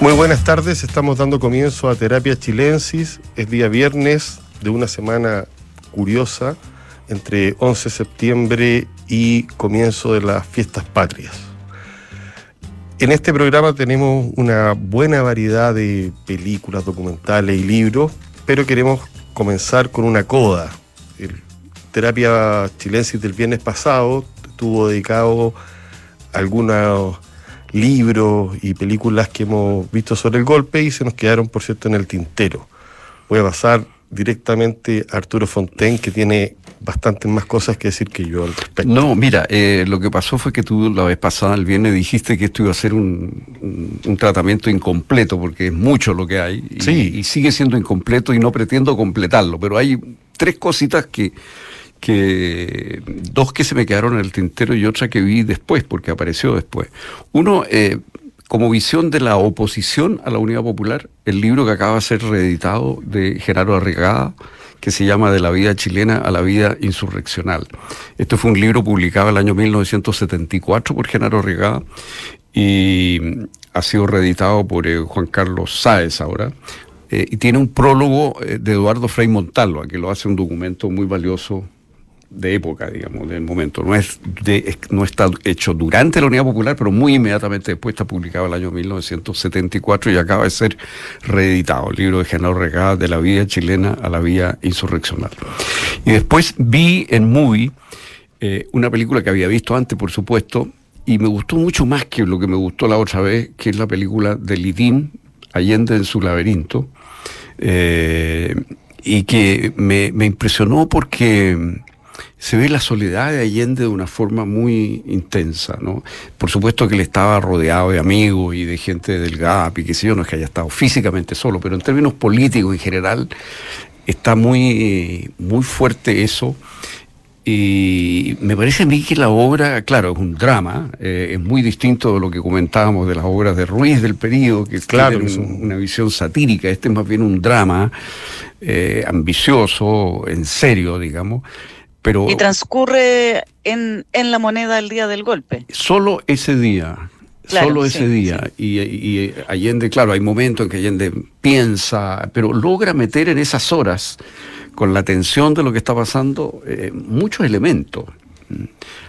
Muy buenas tardes, estamos dando comienzo a Terapia Chilensis. Es día viernes de una semana curiosa entre 11 de septiembre y comienzo de las fiestas patrias. En este programa tenemos una buena variedad de películas, documentales y libros, pero queremos comenzar con una coda. El Terapia Chilensis del viernes pasado estuvo dedicado a algunos libros y películas que hemos visto sobre el golpe y se nos quedaron, por cierto, en el tintero. Voy a pasar directamente a Arturo Fontaine, que tiene bastantes más cosas que decir que yo al respecto. No, mira, eh, lo que pasó fue que tú la vez pasada, el viernes, dijiste que esto iba a ser un, un, tratamiento incompleto, porque es mucho lo que hay, y, sí. y sigue siendo incompleto y no pretendo completarlo, pero hay tres cositas que que dos que se me quedaron en el tintero y otra que vi después, porque apareció después. Uno, eh, como visión de la oposición a la Unidad Popular, el libro que acaba de ser reeditado de Gerardo Arriagada, que se llama De la vida chilena a la vida insurreccional. Este fue un libro publicado en el año 1974 por Genaro Arriagada y ha sido reeditado por eh, Juan Carlos Sáez ahora, eh, y tiene un prólogo de Eduardo Frei Montalva, que lo hace un documento muy valioso de época, digamos, del momento. No, es no está hecho durante la Unidad Popular, pero muy inmediatamente después está publicado el año 1974 y acaba de ser reeditado, el libro de Genaro Regada, de la vida chilena a la vida insurreccional. Y después vi en Movie eh, una película que había visto antes, por supuesto, y me gustó mucho más que lo que me gustó la otra vez, que es la película de Lidín, Allende en su laberinto, eh, y que me, me impresionó porque se ve la soledad de Allende de una forma muy intensa, ¿no? Por supuesto que él estaba rodeado de amigos y de gente del GAP y qué sé yo, no es que haya estado físicamente solo, pero en términos políticos en general está muy, muy fuerte eso. Y me parece a mí que la obra, claro, es un drama, eh, es muy distinto de lo que comentábamos de las obras de Ruiz del periodo, que Claro, tienen son- una visión satírica, este es más bien un drama eh, ambicioso, en serio, digamos, pero Y transcurre en, en la moneda el día del golpe. solo ese día. Claro, solo sí, ese día. Y, y Allende, claro, hay momentos en que Allende piensa, pero logra meter en esas horas, con la tensión de lo que está pasando, eh, muchos elementos. Mm.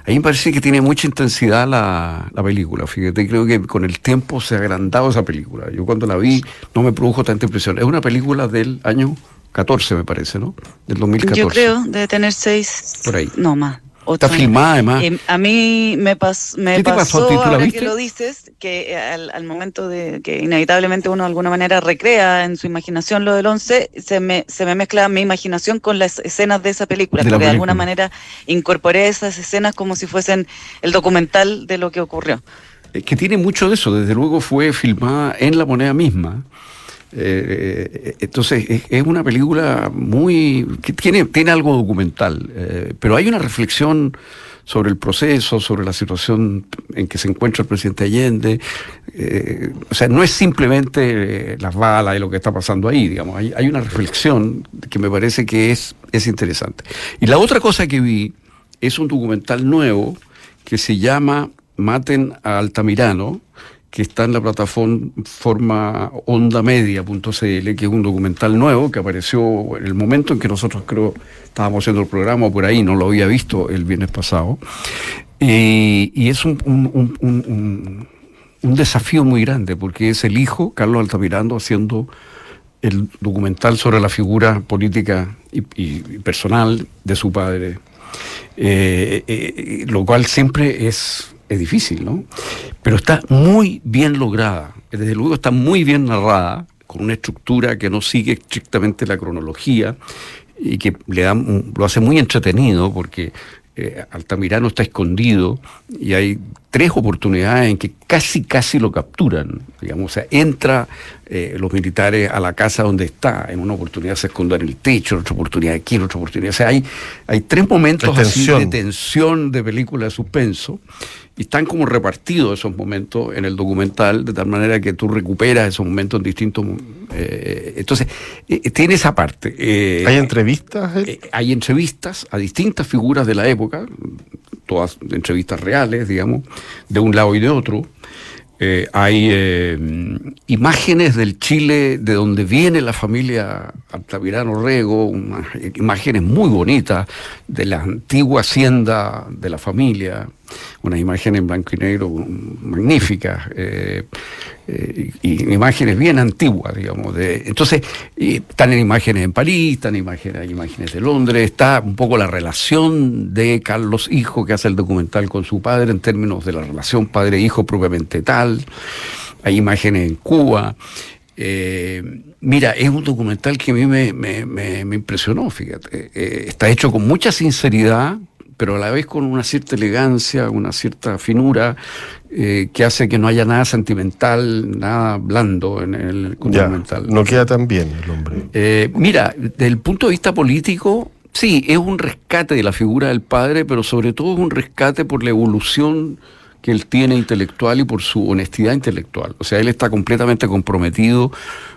A mí me parece que tiene mucha intensidad la, la película. Fíjate, creo que con el tiempo se ha agrandado esa película. Yo cuando la vi no me produjo tanta impresión. Es una película del año 14, me parece, ¿no? Del 2014. Yo creo, debe tener seis. Por ahí. No, más. Está filmada además. Eh, a mí me, pas- me ¿Qué te pasó ahora que lo dices, que al, al momento de que inevitablemente uno de alguna manera recrea en su imaginación lo del 11, se me, se me mezcla mi imaginación con las escenas de esa película, De porque de alguna manera incorporé esas escenas como si fuesen el documental de lo que ocurrió. Que tiene mucho de eso, desde luego fue filmada en la moneda misma. Eh, entonces es, una película muy que tiene tiene algo documental, eh, pero hay una reflexión sobre el proceso, sobre la situación en que se encuentra el presidente Allende. eh, o sea, no es simplemente eh, las balas y lo que está pasando ahí, digamos. Hay, hay una reflexión que me parece que es, es interesante. Y la otra cosa que vi es un documental nuevo que se llama Maten a Altamirano, que está en la plataforma ondamedia.cl, que es un documental nuevo que apareció en el momento en que nosotros creo estábamos haciendo el programa por ahí, no lo había visto el viernes pasado. Y, es un, desafío muy grande, porque es el hijo, Carlos Altamirano, haciendo el documental sobre la figura política y, personal de su padre, Eh, eh, lo cual siempre es, es difícil, ¿no? Pero está muy bien lograda, desde luego está muy bien narrada, con una estructura que no sigue estrictamente la cronología y que le da, lo hace muy entretenido porque eh, Altamirano está escondido y hay tres oportunidades en que casi, casi lo capturan. Digamos, o sea, entra eh, los militares a la casa donde está, en una oportunidad se esconde en el techo, en otra oportunidad aquí, en otra oportunidad. O sea, hay, hay tres momentos De así tensión. de tensión de película de suspenso y están como repartidos esos momentos en el documental de tal manera que tú recuperas esos momentos en distintos eh, entonces eh, tiene esa parte eh, ¿Hay entrevistas? eh, hay entrevistas a distintas figuras de la época, todas entrevistas reales, digamos, de un lado y de otro. Eh, hay eh, imágenes del Chile de donde viene la familia Altamirano Rego, imágenes muy bonitas de la antigua hacienda de la familia, unas imágenes en blanco y negro magníficas, eh, y imágenes bien antiguas, digamos. De, entonces, están en imágenes en París, están en imágenes, hay imágenes de Londres, está un poco la relación de Carlos Hijo, que hace el documental con su padre, en términos de la relación padre-hijo propiamente tal, hay imágenes en Cuba. Eh, mira, es un documental que a mí me, impresionó, fíjate. Eh, está hecho con mucha sinceridad, pero a la vez con una cierta elegancia, una cierta finura, eh, que hace que no haya nada sentimental, nada blando en el documental. no queda tan bien el hombre. mira, desde el punto de vista político, sí, es un rescate de la figura del padre, pero sobre todo es un rescate por la evolución que él tiene intelectual y por su honestidad intelectual. O sea, él está completamente comprometido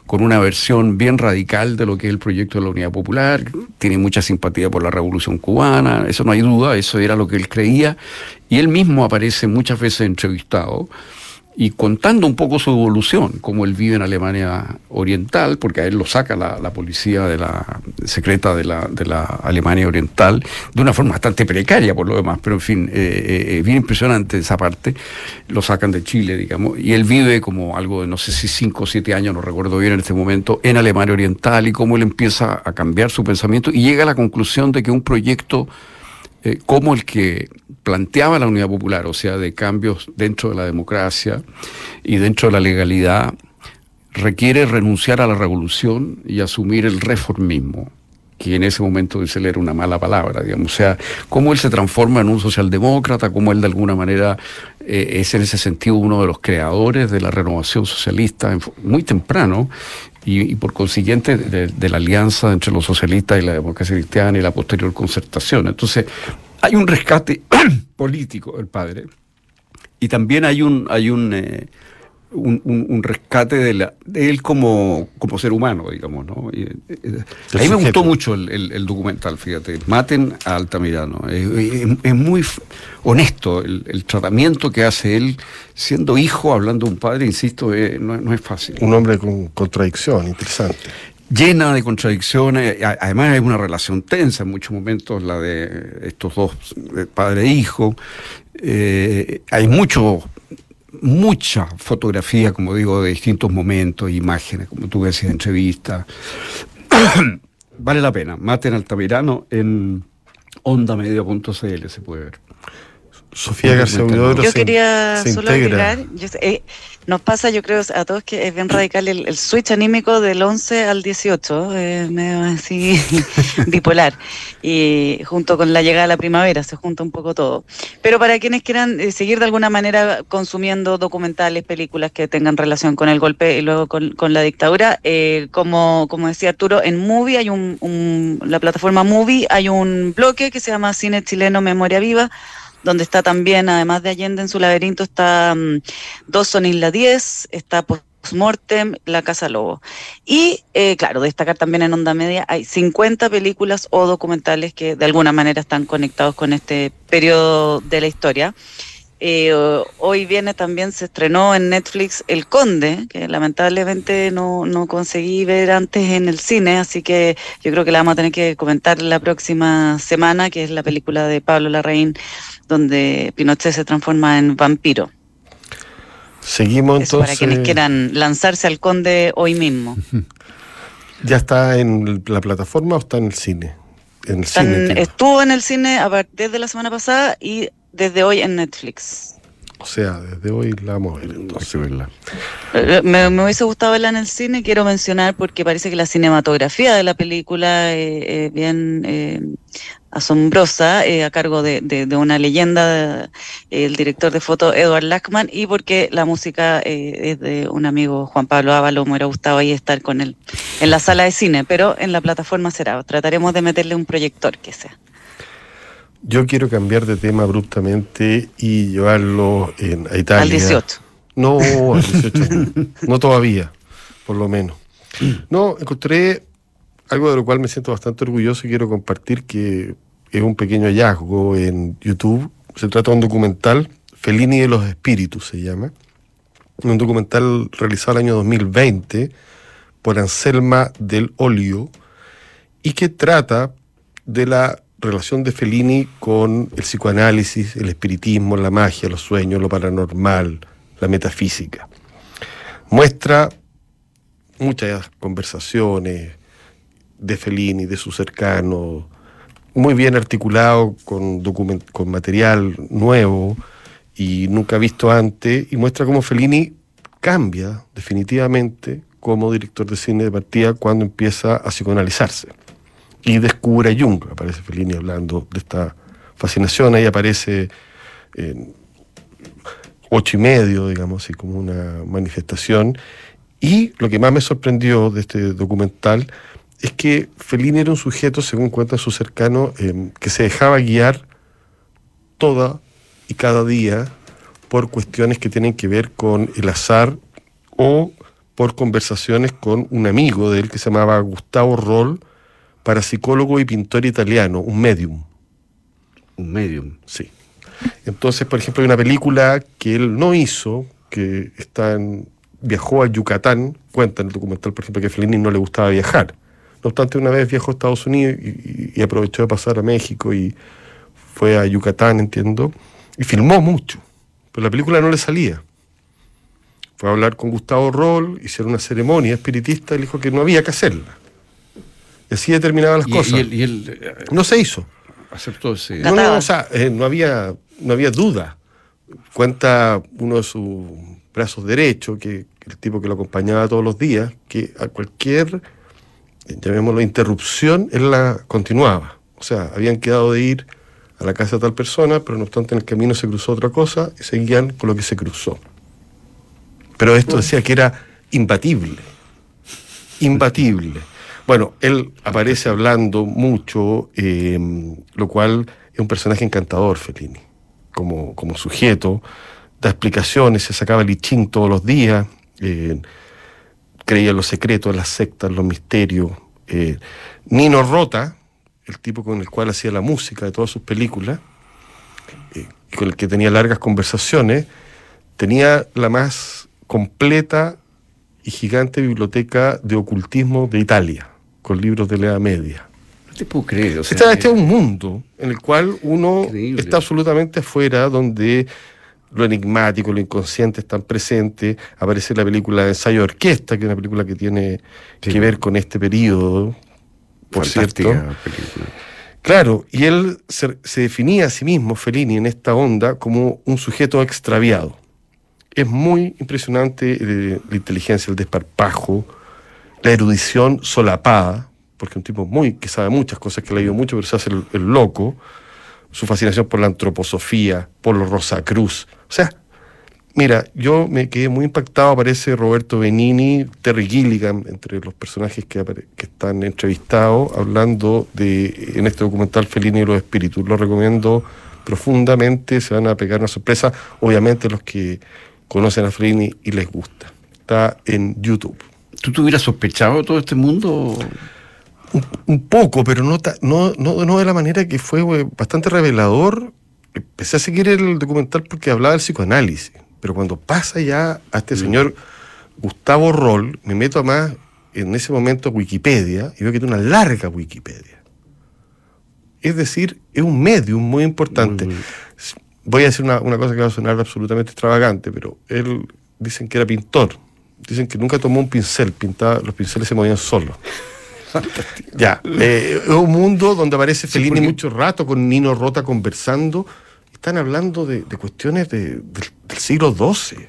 con una versión bien radical de lo que es el proyecto de la Unidad Popular, tiene mucha simpatía por la Revolución Cubana, eso no hay duda, eso era lo que él creía, y él mismo aparece muchas veces entrevistado y contando un poco su evolución, cómo él vive en Alemania Oriental, porque a él lo saca la, policía de la secreta de la, de la, Alemania Oriental, de una forma bastante precaria por lo demás, pero en fin, eh, eh, eh bien impresionante esa parte, lo sacan de Chile, digamos, y él vive como algo de no sé si cinco o siete años, no recuerdo bien en este momento, en Alemania Oriental y cómo él empieza a cambiar su pensamiento y llega a la conclusión de que un proyecto eh, como el que planteaba la Unidad Popular, o sea, de cambios dentro de la democracia y dentro de la legalidad, requiere renunciar a la revolución y asumir el reformismo que en ese momento dice era una mala palabra, digamos. O sea, cómo él se transforma en un socialdemócrata, cómo él de alguna manera eh, es en ese sentido uno de los creadores de la renovación socialista muy temprano y, por consiguiente de, la alianza entre los socialistas y la democracia cristiana y la posterior concertación. Entonces, hay un rescate político del padre y también hay un, hay un, eh, un, rescate de, la, de él como, como ser humano, digamos. ¿no? Eh, eh, a mí me gustó mucho el, documental, fíjate. Maten a Altamirano. Es, muy honesto el, tratamiento que hace él, siendo hijo, hablando de un padre, insisto, no, es fácil. Un hombre con contradicción, interesante llena de contradicciones, además es una relación tensa en muchos momentos la de estos dos, padre e hijo, eh, hay mucho mucha fotografía, como digo, de distintos momentos, imágenes, como tú decías, entrevistas. vale la pena. Maten Altamirano en ondamedia.cl se puede ver. Sofía García Yo quería solo agregar, eh, nos pasa, yo creo, a todos que es bien radical el, switch anímico del 11 al 18, eh, medio así bipolar, y junto con la llegada de la primavera se junta un poco todo. Pero para quienes quieran eh, seguir de alguna manera consumiendo documentales, películas que tengan relación con el golpe y luego con, la dictadura, eh, como, como decía Arturo, en Movie hay un, un, la plataforma Movie hay un bloque que se llama Cine Chileno Memoria Viva, donde está también, además de Allende en su laberinto, está um, Dos son Isla 10, está Postmortem, La Casa Lobo. Y, eh, claro, destacar también en Onda Media, hay 50 películas o documentales que de alguna manera están conectados con este periodo de la historia. Eh, hoy viene también, se estrenó en Netflix El Conde, que lamentablemente no, no conseguí ver antes en el cine, así que yo creo que la vamos a tener que comentar la próxima semana, que es la película de Pablo Larraín, donde Pinochet se transforma en vampiro. Seguimos entonces. para quienes quieran lanzarse al Conde hoy mismo. ¿Ya está en la plataforma o está en el cine? En el cine estuvo en el cine a partir de la semana pasada y desde hoy en Netflix. O sea, desde hoy la vamos a ver entonces. Eh, me, me, hubiese gustado verla en el cine, quiero mencionar porque parece que la cinematografía de la película es bien eh, asombrosa, eh, a cargo de, de, una leyenda, el director de foto Edward Lackman, y porque la música es de un amigo Juan Pablo Ávalo, me hubiera gustado ahí estar con él en la sala de cine, pero en la plataforma será, trataremos de meterle un proyector que sea. Yo quiero cambiar de tema abruptamente y llevarlo en, a Italia. Al 18. No, al 18. no todavía, por lo menos. No, encontré algo de lo cual me siento bastante orgulloso y quiero compartir que es un pequeño hallazgo en YouTube. Se trata de un documental, Fellini de los Espíritus se llama, un documental realizado el año 2020 por Anselma del Olio y que trata de la relación de Fellini con el psicoanálisis, el espiritismo, la magia, los sueños, lo paranormal, la metafísica. Muestra muchas conversaciones de Fellini, de sus cercanos, muy bien articulado con, con material nuevo y nunca visto antes, y muestra cómo Fellini cambia definitivamente como director de cine de partida cuando empieza a psicoanalizarse. Y descubre a Jung, aparece Fellini hablando de esta fascinación, ahí aparece en ocho y medio, digamos, así como una manifestación. Y lo que más me sorprendió de este documental es que Fellini era un sujeto, según cuenta su cercano, em, que se dejaba guiar toda y cada día por cuestiones que tienen que ver con el azar o por conversaciones con un amigo de él que se llamaba Gustavo Roll, parapsicólogo y pintor italiano, un medium. Un medium. Sí. Entonces, por ejemplo, hay una película que él no hizo, que está en, viajó a Yucatán, cuenta en el documental, por ejemplo, que a Fellini no le gustaba viajar. No obstante, una vez viajó a Estados Unidos y, y aprovechó de pasar a México y fue a Yucatán, entiendo, y filmó mucho, pero la película no le salía. Fue a hablar con Gustavo Roll, hicieron una ceremonia espiritista, y dijo que no había que hacerla. Y así determinaban las cosas. Y él, eh, no se hizo. Aceptó ese. No, no, o sea, eh, no, había, no había duda. Cuenta uno de sus brazos derechos, que el tipo que lo acompañaba todos los días, que a cualquier, llamémoslo, interrupción, él la continuaba. O sea, habían quedado de ir a la casa de tal persona, pero no obstante en el camino se cruzó otra cosa y seguían con lo que se cruzó. Pero esto decía que era imbatible. Imbatible. Bueno, él aparece hablando mucho, eh, lo cual es un personaje encantador, Fellini, como, como sujeto. Da explicaciones, se sacaba el ichín todos los días, eh, creía en los secretos, en las sectas, en los misterios. Eh, Nino Rota, el tipo con el cual hacía la música de todas sus películas, eh, con el que tenía largas conversaciones, tenía la más completa y gigante biblioteca de ocultismo de Italia, con libros de la Edad Media. No te puedo creer. O sea, este, este, es un mundo en el cual uno increíble. está absolutamente afuera, donde lo enigmático, lo inconsciente están presentes. Aparece la película de ensayo de orquesta, que es una película que tiene sí. que ver con este periodo, por cierto. Película. Claro, y él se, se, definía a sí mismo, Fellini, en esta onda, como un sujeto extraviado es muy impresionante eh, la inteligencia, el desparpajo, la erudición solapada, porque un tipo muy que sabe muchas cosas, que ha leído mucho, pero se hace el, loco, su fascinación por la antroposofía, por los Rosacruz. O sea, mira, yo me quedé muy impactado, aparece Roberto Benini, Terry Gilligan, entre los personajes que, que están entrevistados, hablando de, en este documental Felini y los espíritus. Lo recomiendo profundamente, se van a pegar una sorpresa, obviamente los que conocen a Fellini y les gusta. Está en YouTube. ¿Tú te hubieras sospechado todo este mundo? Un, un poco, pero no, no, no, no, de la manera que fue wey, bastante revelador. Empecé a seguir el documental porque hablaba del psicoanálisis, pero cuando pasa ya a este mm. señor Gustavo Roll, me meto a más en ese momento a Wikipedia y veo que tiene una larga Wikipedia. Es decir, es un medium muy importante. Voy a decir una, una, cosa que va a sonar absolutamente extravagante, pero él dicen que era pintor. Dicen que nunca tomó un pincel, pintaba, los pinceles se movían solos. ya, eh, es un mundo donde aparece Fellini sí, mucho rato con Nino Rota conversando. Están hablando de, de cuestiones de, de, del siglo XII.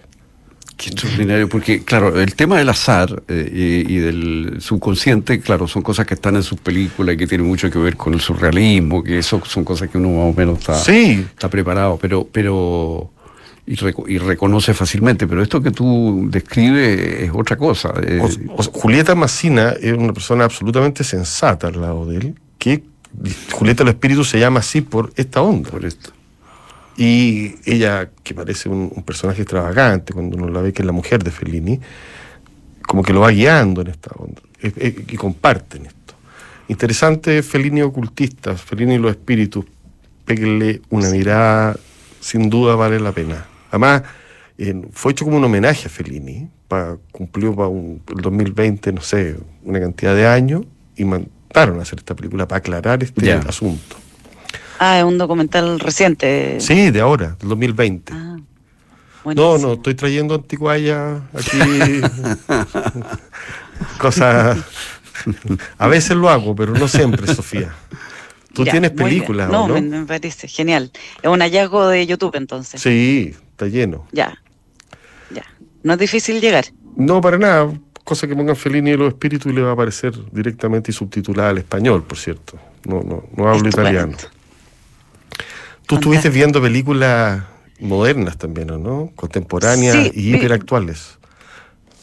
Qué extraordinario, porque claro, el tema del azar eh, y, y, del subconsciente, claro, son cosas que están en sus películas y que tienen mucho que ver con el surrealismo, que eso son cosas que uno más o menos está, sí. está preparado, pero, pero y, rec y, reconoce fácilmente, pero esto que tú describes es otra cosa. O, o, Julieta Massina es una persona absolutamente sensata al lado de él, que Julieta el Espíritu se llama así por esta onda. Por esto. Y ella, que parece un, un, personaje extravagante, cuando uno la ve que es la mujer de Fellini, como que lo va guiando en esta onda, es, es, y comparten esto. Interesante Fellini ocultista, Fellini y los espíritus, péguenle una mirada, sin duda vale la pena. Además, fue hecho como un homenaje a Fellini, cumplió para el 2020, no sé, una cantidad de años, y mandaron a hacer esta película para aclarar este asunto. Ah, es un documental reciente. Sí, de ahora, del 2020. Ah, no, no, estoy trayendo antiguaya aquí. cosas. A veces lo hago, pero no siempre, Sofía. Tú tienes películas, no, ¿no? Me, parece genial. Es un hallazgo de YouTube entonces. Sí, está lleno. Ya. Ya. No es difícil llegar. No, para nada. Cosa que pongan Fellini y los espíritus y le va a aparecer directamente y subtitulada al español, por cierto. No, no, no hablo italiano. Tú estuviste viendo películas modernas también, no? Contemporáneas y hiperactuales.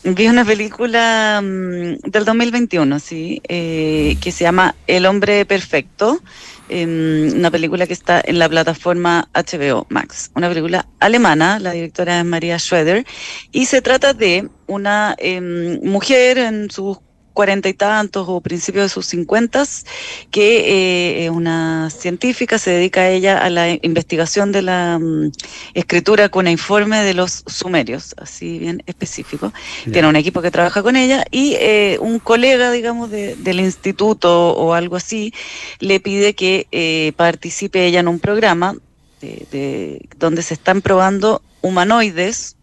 Vi una película mm, del 2021, sí, eh, que se llama El hombre perfecto, em, una película que está en la plataforma HBO Max, una película alemana, la directora es María Schroeder, y se trata de una em, mujer en sus cuarenta y tantos o principios de sus cincuentas, que eh, es una científica, se dedica a ella a la investigación de la mm, escritura con informe de los sumerios, así bien específico. Tiene un equipo que trabaja con ella y eh, un colega, digamos, del instituto o algo así, le pide que eh, participe ella en un programa de, donde se están probando humanoides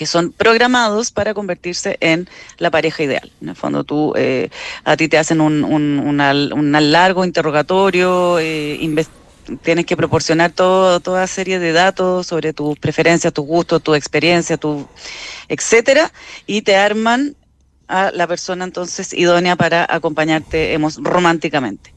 que son programados para convertirse en la pareja ideal. En el fondo, tú, eh, a ti te hacen un, un, largo interrogatorio, eh, tienes que proporcionar todo, toda serie de datos sobre tus preferencias, tus gustos, tu experiencia, tu etcétera, y te arman a la persona entonces idónea para acompañarte románticamente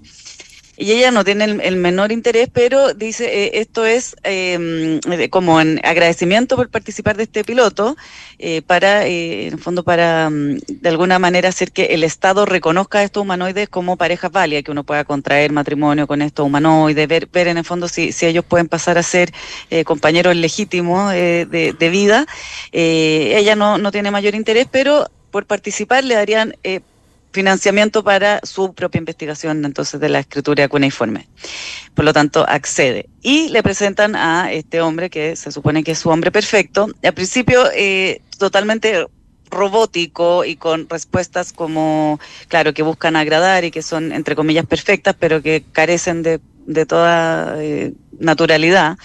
y ella no tiene el, menor interés, pero dice, eh, esto es em, como en agradecimiento por participar de este piloto, eh, para, eh, en el fondo, para mm, de alguna manera hacer que el Estado reconozca a estos humanoides como parejas válidas, que uno pueda contraer matrimonio con estos humanoides, ver, ver en el fondo si, si ellos pueden pasar a ser compañeros legítimos de, de, vida. ella no, no tiene mayor interés, pero por participar le darían financiamiento para su propia investigación entonces de la escritura cuneiforme. Por lo tanto, accede. Y le presentan a este hombre que se supone que es su hombre perfecto. Al principio, eh, totalmente robótico y con respuestas como, claro, que buscan agradar y que son, entre comillas, perfectas, pero que carecen de, de toda eh, naturalidad.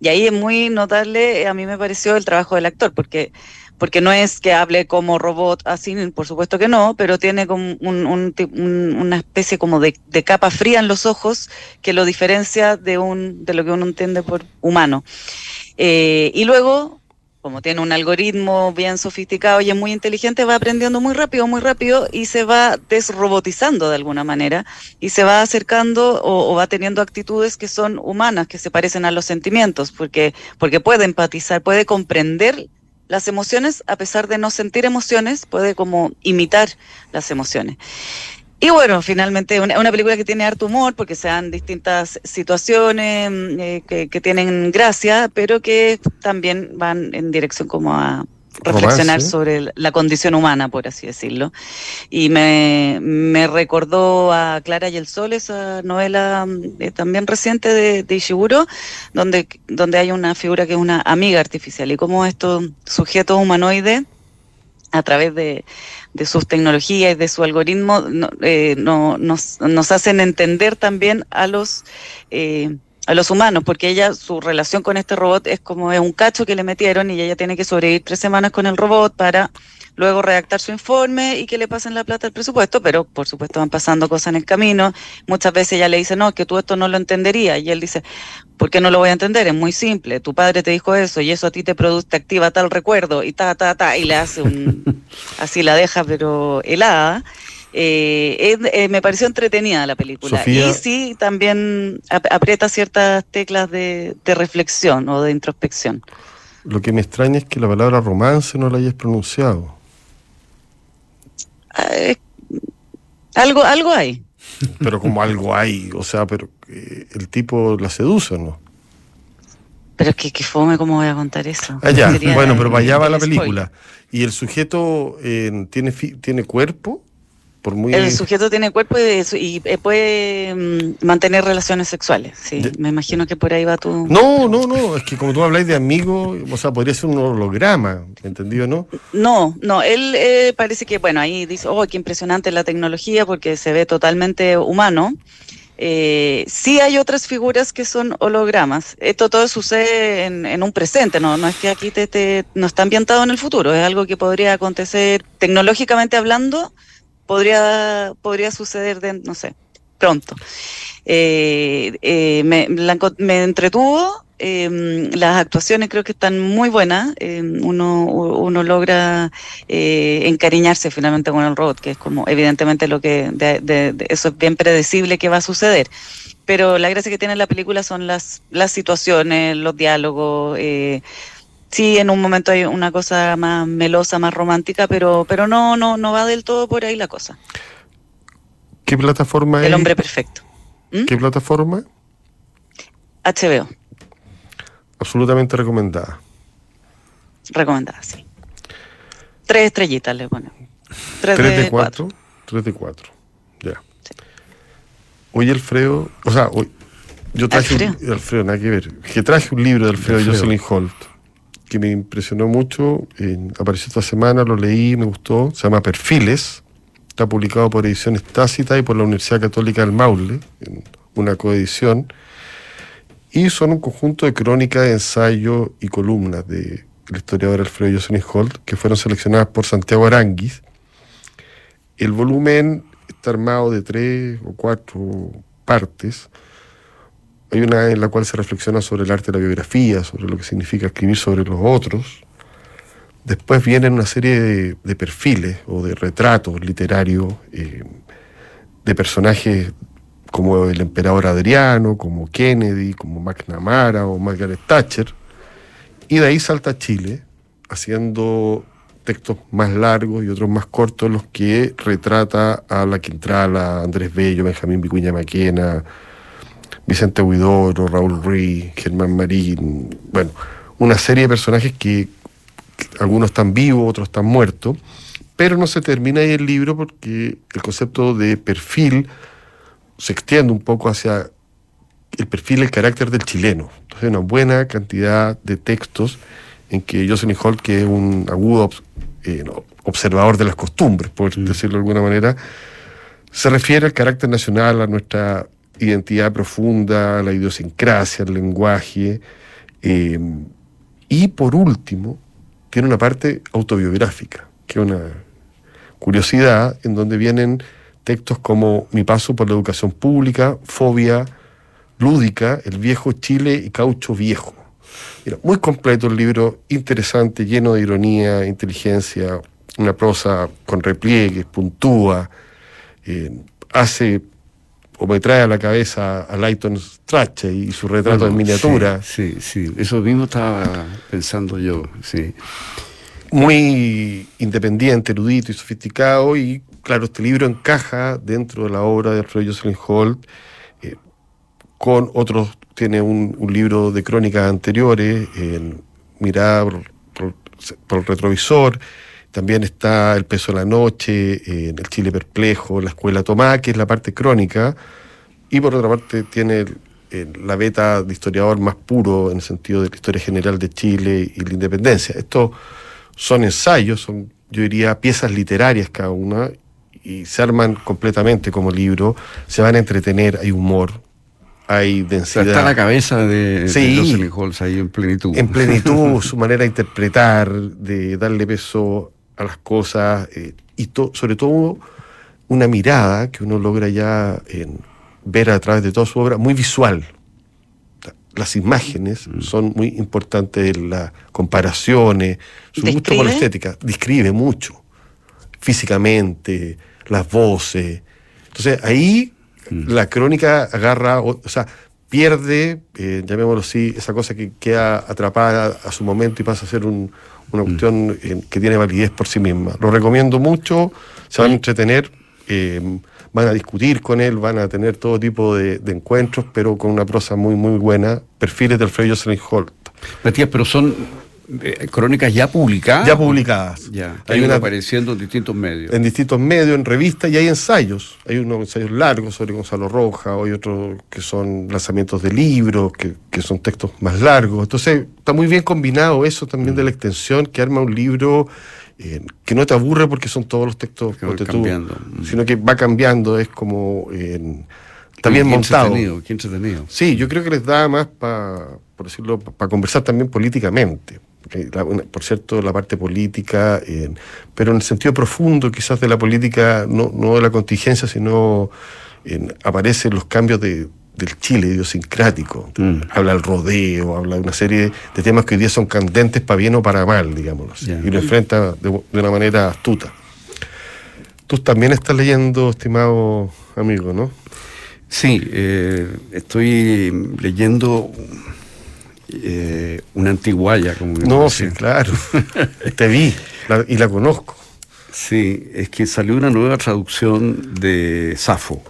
Y ahí es muy notable, a mí me pareció el trabajo del actor, porque porque no es que hable como robot así, por supuesto que no, pero tiene como una especie como de, capa fría en los ojos que lo diferencia de, un, de lo que uno entiende por humano. Eh, y luego, como tiene un algoritmo bien sofisticado y es muy inteligente, va aprendiendo muy rápido, muy rápido y se va desrobotizando de alguna manera y se va acercando o, o, va teniendo actitudes que son humanas, que se parecen a los sentimientos, porque, porque puede empatizar, puede comprender las emociones, a pesar de no sentir emociones, puede como imitar las emociones. Y bueno, finalmente una, una película que tiene harto humor porque se dan distintas situaciones mm, eh, que, que, tienen gracia, pero que también van en dirección como a, reflexionar sobre la condición humana, por así decirlo. Y me, me, recordó a Clara y el Sol, esa novela eh, también reciente de, de, Ishiguro, donde, donde hay una figura que es una amiga artificial y cómo estos sujetos humanoides, a través de, de sus tecnologías y de su algoritmo, eh, no, nos, nos hacen entender también a los... Eh, a los humanos, porque ella, su relación con este robot es como es un cacho que le metieron y ella tiene que sobrevivir tres semanas con el robot para luego redactar su informe y que le pasen la plata al presupuesto, pero por supuesto van pasando cosas en el camino. Muchas veces ella le dice, no, que tú esto no lo entenderías. Y él dice, ¿por qué no lo voy a entender? Es muy simple. Tu padre te dijo eso y eso a ti te produce, te activa tal recuerdo y ta, ta, ta, y le hace un, así la deja, pero helada. Eh, eh, me pareció entretenida la película. y sí, también aprieta ciertas teclas de, reflexión o de introspección. Lo que me extraña es que la palabra romance no la hayas pronunciado. Ah, algo, algo hay. Pero como algo hay, o sea, pero eh, el tipo la seduce, ¿no? Pero es que, que fome, ¿cómo voy a contar eso? Ah, ya. bueno, pero allá va la película. ¿Y el sujeto tiene, tiene cuerpo? Por muy... El sujeto tiene cuerpo y, eh, puede mm, mantener relaciones sexuales, sí. Me imagino que por ahí va tu... No, no, no, es que como tú habláis de amigo, o sea, podría ser un holograma, ¿entendido, no? No, no, él eh, parece que, bueno, ahí dice, oh, qué impresionante la tecnología porque se ve totalmente humano. Eh, sí hay otras figuras que son hologramas. Esto todo sucede en, un presente, no, no es que aquí te, no está ambientado en el futuro, es algo que podría acontecer tecnológicamente hablando, podría, podría suceder, de, no sé, pronto. Eh, eh, me, me, entretuvo, em, las actuaciones creo que están muy buenas, em, uno, uno logra eh, encariñarse finalmente con el robot, que es como evidentemente lo que, de, eso es bien predecible que va a suceder. Pero la gracia que tiene la película son las, las situaciones, los diálogos, sí en un momento hay una cosa más melosa, más romántica, pero, pero no, no, no va del todo por ahí la cosa. ¿Qué plataforma es? El hombre perfecto. ¿Mm? ¿Qué plataforma? HBO. Absolutamente recomendada. Recomendada, sí. Tres estrellitas le ponen. Tres, de, cuatro. Tres de cuatro. Ya. Hoy Alfredo, o sea, hoy, yo traje ¿Alfredo? Un, Alfredo, nada que ver. Que traje un libro de Alfredo, Alfredo. Jocelyn Holt que me impresionó mucho. apareció esta semana, lo leí, me gustó. Se llama Perfiles. Está publicado por Ediciones Tácita y por la Universidad Católica del Maule, en una coedición. Y son un conjunto de crónicas, ensayos y columnas del historiador Alfredo Jocelyn Holt, que fueron seleccionadas por Santiago Aranguis. El volumen está armado de tres o cuatro partes hay una en la cual se reflexiona sobre el arte de la biografía, sobre lo que significa escribir sobre los otros. Después vienen una serie de, perfiles o de retratos literarios eh, de personajes como el emperador Adriano, como Kennedy, como McNamara o Margaret Thatcher. Y de ahí salta Chile, haciendo textos más largos y otros más cortos, los que retrata a la Quintrala, Andrés Bello, Benjamín Vicuña Maquena, Vicente Huidoro, Raúl Ruiz, Germán Marín, bueno, una serie de personajes que, algunos están vivos, otros están muertos, pero no se termina ahí el libro porque el concepto de perfil se extiende un poco hacia el perfil, el carácter del chileno. Entonces, una buena cantidad de textos en que Jocelyn Holt, que es un agudo eh, observador de las costumbres, por decirlo de alguna manera, se refiere al carácter nacional, a nuestra identidad profunda, la idiosincrasia, el lenguaje. Eh, y por último, tiene una parte autobiográfica, que es una curiosidad, en donde vienen textos como Mi paso por la educación pública, Fobia, Lúdica, El viejo Chile y Caucho Viejo. muy completo el libro, interesante, lleno de ironía, inteligencia, una prosa con repliegues, puntúa, eh, hace o me trae a la cabeza a Lighton Strache y su retrato en miniatura. Sí, sí, eso mismo estaba pensando yo, sí. Muy independiente, erudito y sofisticado, y claro, este libro encaja dentro de la obra de Alfredo Jocelyn Holt, eh, con otros, tiene un, libro de crónicas anteriores, en Mirada por, por el retrovisor, también está El peso de la noche, en El Chile perplejo, La escuela Tomá, que es la parte crónica. Y por otra parte tiene la beta de historiador más puro en el sentido de la historia general de Chile y la independencia. Estos son ensayos, son, yo diría, piezas literarias cada una, y se arman completamente como libro, se van a entretener, hay humor, hay densidad. está la cabeza de, sí, ahí en plenitud. En plenitud, su manera de interpretar, de darle peso a las cosas eh, y sobre todo una mirada que uno logra ya ver a través de toda su obra, muy visual. Las imágenes mm. son muy importantes, las comparaciones, su gusto por la estética, describe mucho, físicamente, las voces. Entonces ahí mm. la crónica agarra, o, sea, pierde, eh, llamémoslo así, esa cosa que queda atrapada a su momento y pasa a ser un, una mm. cuestión eh, que tiene validez por sí misma. Lo recomiendo mucho, se van a entretener, eh, van a discutir con él, van a tener todo tipo de, encuentros, pero con una prosa muy, muy buena. Perfiles del Alfredo Jocelyn Holt. Matías, pero son crónicas ya publicadas. Ya publicadas. Ya, hay una apareciendo en distintos medios. En distintos medios, en revistas, y hay ensayos. Hay unos ensayos largos sobre Gonzalo Roja, hay otros que son lanzamientos de libros, que, que, son textos más largos. Entonces, está muy bien combinado eso también de la extensión, que arma un libro eh, que no te aburre porque son todos los textos que cambiando. sino que va cambiando, es como... Eh, también montado. Entretenido, qué entretenido. Sí, yo creo que les da más para, por decirlo, para conversar también políticamente por cierto, la parte política, pero en el sentido profundo quizás de la política, no, no de la contingencia, sino aparecen los cambios de, del Chile idiosincrático. Mm. Habla el rodeo, habla de una serie de temas que hoy día son candentes para bien o para mal, digámoslo así, y lo enfrenta de, una manera astuta. Tú también estás leyendo, estimado amigo, ¿no? Sí, eh, estoy leyendo eh, una antiguaya, como No, sí, claro. Te vi y la conozco. Sí, es que salió una nueva traducción de Safo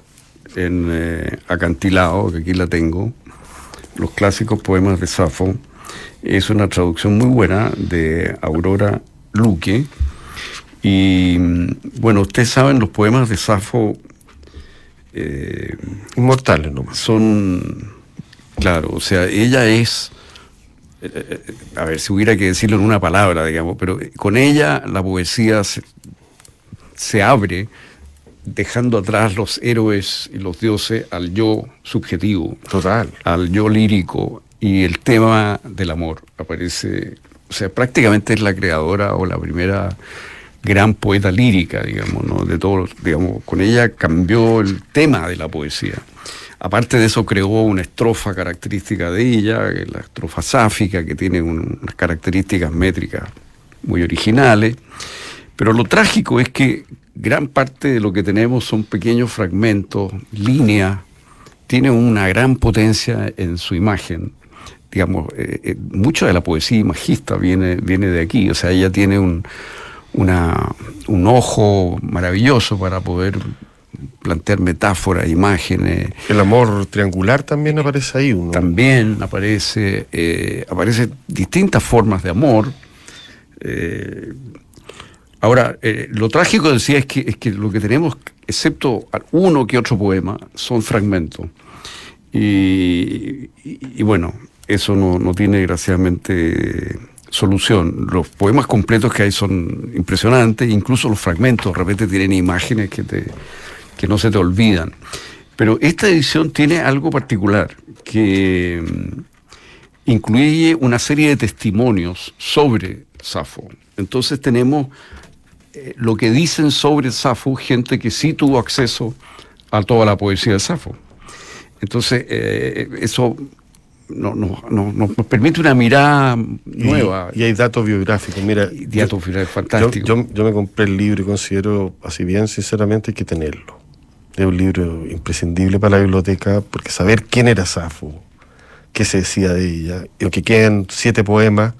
en eh, Acantilado, que aquí la tengo, los clásicos poemas de Safo. Es una traducción muy buena de Aurora Luque. Y bueno, ustedes saben, los poemas de Safo. Eh, Inmortales nomás. Son. Claro, o sea, ella es a ver, si hubiera que decirlo en una palabra, digamos, pero con ella la poesía se, abre dejando atrás los héroes y los dioses al yo subjetivo. Total. Al yo lírico. Y el tema del amor aparece. O sea, prácticamente es la creadora o la primera gran poeta lírica, digamos, ¿no? De todos, digamos, con ella cambió el tema de la poesía. Aparte de eso creó una estrofa característica de ella, la estrofa sáfica, que tiene unas características métricas muy originales. Pero lo trágico es que gran parte de lo que tenemos son pequeños fragmentos, líneas, tiene una gran potencia en su imagen. Digamos, eh, eh, mucha de la poesía imagista viene, viene de aquí, o sea, ella tiene un, un ojo maravilloso para poder plantear metáforas, imágenes. El amor triangular también aparece ahí. Uno. También aparece, eh, aparece distintas formas de amor. Eh, ahora, eh, lo trágico decía es que, es que lo que tenemos, excepto uno que otro poema, son fragmentos. Y, bueno, eso no, no tiene desgraciadamente solución. Los poemas completos que hay son impresionantes, incluso los fragmentos de repente tienen imágenes que te, que no se te olvidan. Pero esta edición tiene algo particular, que mm, incluye una serie de testimonios sobre Safo. Entonces tenemos eh, lo que dicen sobre Safo, gente que sí tuvo acceso a toda la poesía de Safo. Entonces, eh, eso nos permite una mirada nueva. Y, hay datos biográficos, mira. datos biográficos fantásticos. Yo, yo, me compré el libro y considero, así bien sinceramente, hay que tenerlo es un libro imprescindible para la biblioteca, porque saber quién era Safo, qué se decía de ella, y aunque queden siete poemas,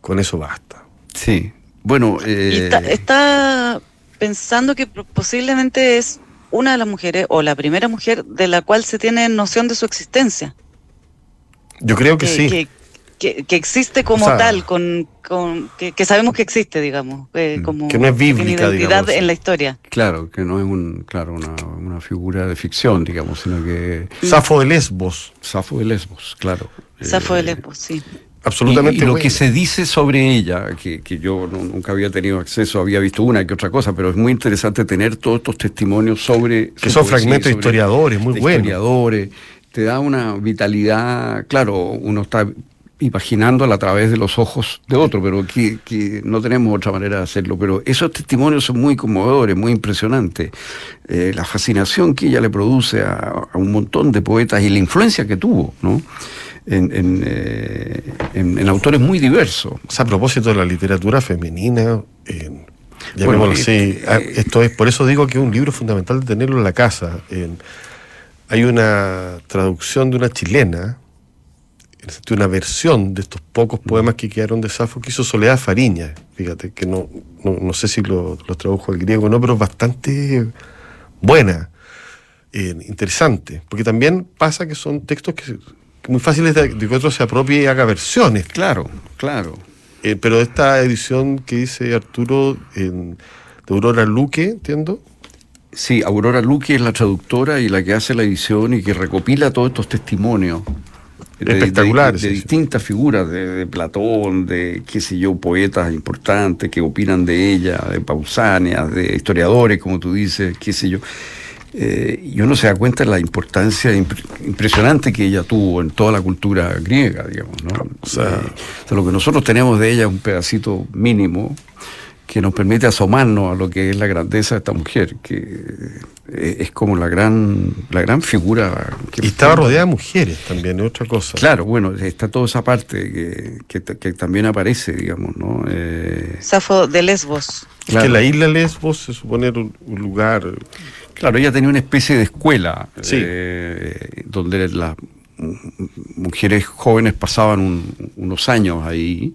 con eso basta. Sí, bueno... Eh... Está, pensando que posiblemente es una de las mujeres, o la primera mujer, de la cual se tiene noción de su existencia. Yo creo que, sí que, existe como tal, con, que, sabemos que existe, digamos, eh, mm. como que no es bíblica, digamos. en la historia. Claro, que no es un, claro, una, figura de ficción, digamos, sino que... Mm. Safo de Lesbos. Safo de Lesbos, claro. Safo de eh, Lesbos, sí. Absolutamente. Y, lo que se dice sobre ella, que, yo nunca había tenido acceso, había visto una que otra cosa, pero es muy interesante tener todos estos testimonios sobre... Que son fragmentos de historiadores, muy buenos. Historiadores, te da una vitalidad, claro, uno está imaginándola a través de los ojos de otro, pero que, no tenemos otra manera de hacerlo. Pero esos testimonios son muy conmovedores, muy impresionantes. Eh, la fascinación que ella le produce a, un montón de poetas y la influencia que tuvo, ¿no? En, eh, autores muy diversos. a propósito de la literatura femenina, bueno, eh, ah, esto es, por eso digo que es un libro fundamental tenerlo en la casa. hay una traducción de una chilena, una versión de estos pocos mm. poemas que quedaron de Safo que hizo Soledad Fariña, fíjate, que no, no, sé si los lo tradujo al griego o no, pero bastante buena, eh, interesante, porque también pasa que son textos que, muy fáciles de, que otro se apropie y haga versiones. Claro, claro. Eh, pero esta edición que dice Arturo de Aurora Luque, entiendo. Sí, Aurora Luque es la traductora y la que hace la edición y que recopila todos estos testimonios. Espectaculares. De, distintas figuras, de, Platón, de qué sé yo, poetas importantes que opinan de ella, de Pausanias, de historiadores, como tú dices, qué sé yo. Eh, y uno se da cuenta de la importancia impresionante que ella tuvo en toda la cultura griega, digamos. ¿no? O sea, eh, lo que nosotros tenemos de ella es un pedacito mínimo que nos permite asomarnos a lo que es la grandeza de esta mujer, que eh, es como la gran, la gran figura. y estaba rodeada de mujeres también, es otra cosa. Claro, bueno, está toda esa parte que, también aparece, digamos, ¿no? Eh, Safo de Lesbos. Es que la isla Lesbos se supone un, lugar... Claro, ella tenía una especie de escuela eh, donde las mujeres jóvenes pasaban unos años ahí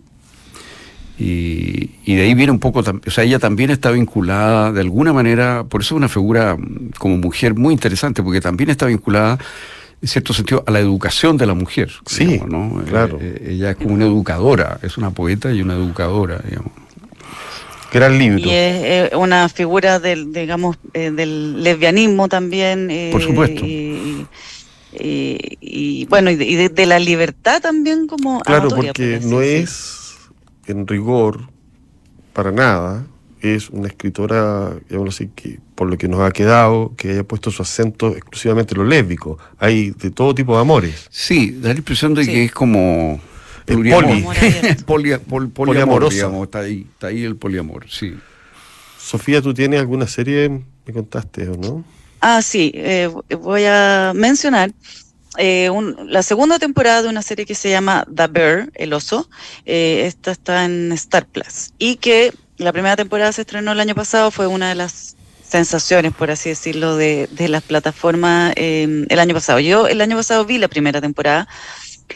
y, de ahí viene un poco, o sea, ella también está vinculada de alguna manera, por eso es una figura mm, como mujer muy interesante, porque también está vinculada en cierto sentido a la educación de la mujer. Sí, ¿no? claro. Eh, eh, ella es como una educadora, es una poeta y una educadora, digamos. Gran libro. Y es una figura del, digamos, eh, del lesbianismo también. por supuesto. Y, bueno, y, de, la libertad también como... Claro, porque no es en rigor, para nada, es una escritora, digamos así, que por lo que nos ha quedado, que haya puesto su acento exclusivamente en lo lésbico. Hay de todo tipo de amores. Sí, da la impresión de que es como poli. poliamor, digamos, está ahí, está ahí el poliamor, sí. Sofía, ¿tú tienes alguna serie, me contaste o no? Ah, sí, eh, voy a mencionar eh, la segunda temporada de una serie que se llama The Bear, El Oso. Eh, esta está en Star Plus. Y que la primera temporada se estrenó el año pasado, fue una de las sensaciones, por así decirlo, de, las plataformas em, el año pasado. Yo el año pasado vi la primera temporada.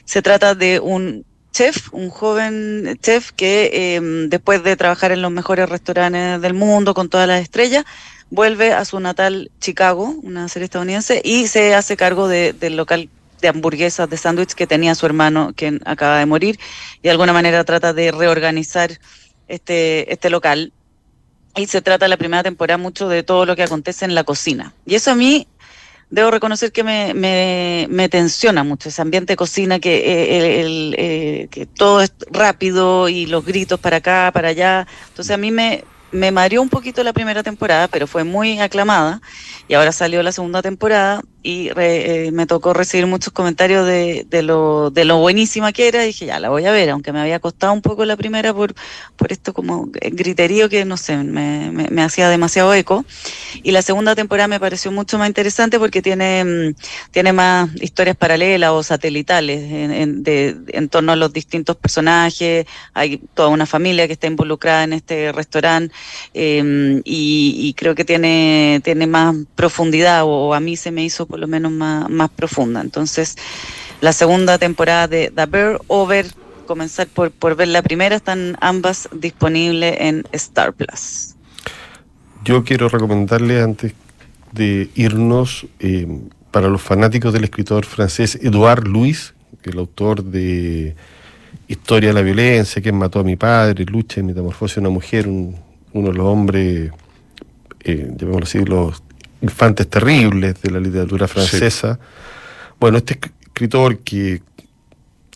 Se trata de un chef, un joven chef que em, después de trabajar en los mejores restaurantes del mundo con todas las estrellas, vuelve a su natal Chicago, una serie estadounidense, y se hace cargo del local de hamburguesas, de sándwich que tenía su hermano, que acaba de morir, y de alguna manera trata de reorganizar este, este local. Y se trata la primera temporada mucho de todo lo que acontece en la cocina. Y eso a mí debo reconocer que me, me, tensiona mucho ese ambiente de cocina, que, eh, el, eh, que todo es rápido y los gritos para acá, para allá. Entonces a mí me, me mareó un poquito la primera temporada, pero fue muy aclamada. Y ahora salió la segunda temporada y eh, me tocó recibir muchos comentarios de, de, lo, de lo buenísima que era. Y dije, ya la voy a ver, aunque me había costado un poco la primera por, por esto como griterío que no sé, me, me, hacía demasiado eco. Y la segunda temporada me pareció mucho más interesante porque tiene, mm, tiene más historias paralelas o satelitales en, en torno a los distintos personajes. Hay toda una familia que está involucrada en este restaurante em, y, creo que tiene, tiene más profundidad o a mí se me hizo por lo menos más, más profunda. Entonces, la segunda temporada de The Bear Over, comenzar por, por ver la primera, están ambas disponibles en Star Plus. Yo quiero recomendarle antes de irnos, eh, para los fanáticos del escritor francés Edouard Louis, que el autor de Historia de la Violencia, que mató a mi padre, Lucha y Metamorfosis de una mujer, uno de los hombres, eh, llamémoslo así, los infantes terribles de la literatura francesa. Bueno, este escritor que,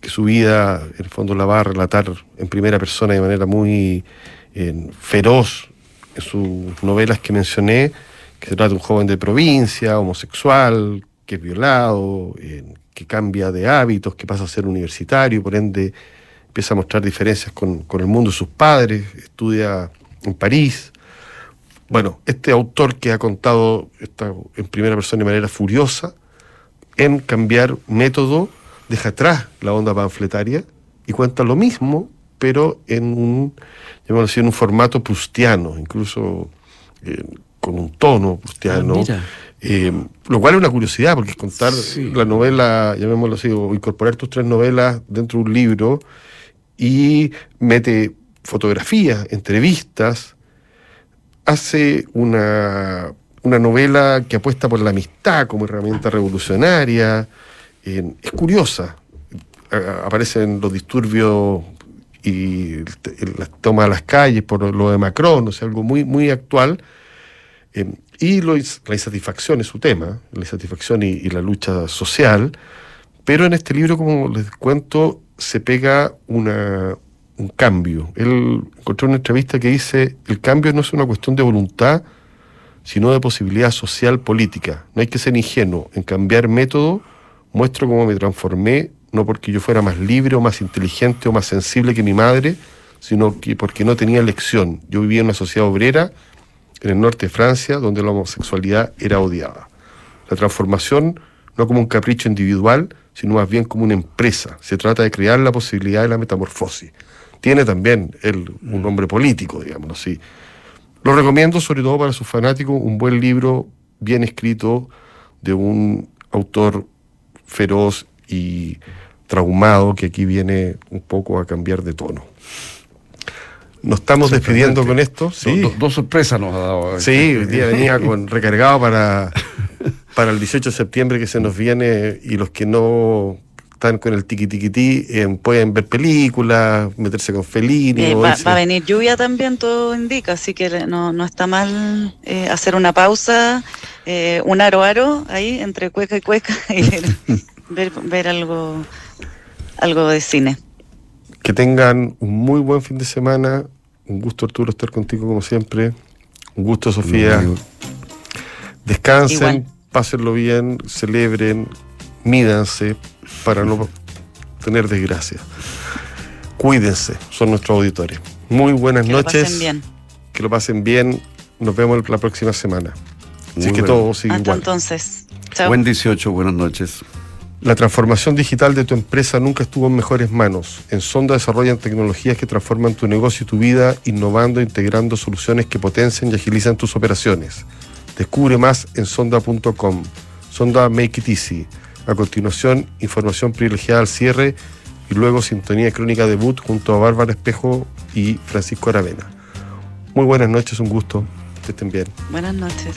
su vida, en el fondo, la va a relatar en primera persona de manera muy feroz en sus novelas que mencioné, que se trata de un joven de provincia, homosexual, que es violado, que cambia de hábitos, que pasa a ser universitario, por ende empieza a mostrar diferencias con, con el mundo de sus padres, estudia en París, bueno, este autor que ha contado esta, en primera persona de manera furiosa en cambiar método, deja atrás la onda panfletaria y cuenta lo mismo, pero en un, así, en un formato prustiano, incluso eh, con un tono prustiano. Ah, eh, lo cual es una curiosidad, porque contar la novela, llamémoslo así, o incorporar tus tres novelas dentro de un libro y mete fotografías, entrevistas, hace una, novela que apuesta por la amistad como herramienta revolucionaria. es curiosa. aparecen los disturbios y la toma de las calles por lo de Macron, o sea, algo muy, muy actual. Eh, y la insatisfacción es su tema, la insatisfacción y, la lucha social. Pero en este libro, como les cuento, se pega una, un cambio. Él encontró una entrevista que dice, el cambio no es una cuestión de voluntad, sino de posibilidad social política. No hay que ser ingenuo. En cambiar método, muestro cómo me transformé no porque yo fuera más libre o más inteligente o más sensible que mi madre, sino que porque no tenía elección. Yo vivía en una sociedad obrera en el norte de Francia, donde la homosexualidad era odiada. La transformación no como un capricho individual, sino más bien como una empresa. Se trata de crear la posibilidad de la metamorfosis. Tiene también él un nombre político, digámoslo así. Lo recomiendo sobre todo para sus fanáticos, un buen libro bien escrito de un autor feroz y traumado que aquí viene un poco a cambiar de tono. Nos estamos despidiendo con esto. Sí. dos sorpresas nos ha dado. Sí, hoy día venía con, recargado para, para el 18 de septiembre que se nos viene y los que no están con el tiki tiki ti eh, pueden ver películas, meterse con Fellini. Eh, va, a venir lluvia también, todo indica, así que no, no está mal eh, hacer una pausa, un aro aro ahí entre cueca y cueca y ver, ver algo algo de cine. Que tengan un muy buen fin de semana. Un gusto, Arturo, estar contigo como siempre. Un gusto, Sofía. Descansen, pásenlo bien, celebren, mídanse para no tener desgracia. Cuídense, son nuestros auditores. Muy buenas noches. Que lo pasen bien. Que lo pasen bien. Nos vemos la próxima semana. Así que todo sigue Hasta entonces. Buen 18, buenas noches. La transformación digital de tu empresa nunca estuvo en mejores manos. En Sonda desarrollan tecnologías que transforman tu negocio y tu vida, innovando e integrando soluciones que potencian y agilizan tus operaciones. Descubre más en sonda.com. Sonda Make It Easy. A continuación, información privilegiada al cierre y luego sintonía crónica debut junto a Bárbara Espejo y Francisco Aravena. Muy buenas noches, un gusto. Que estén bien. Buenas noches.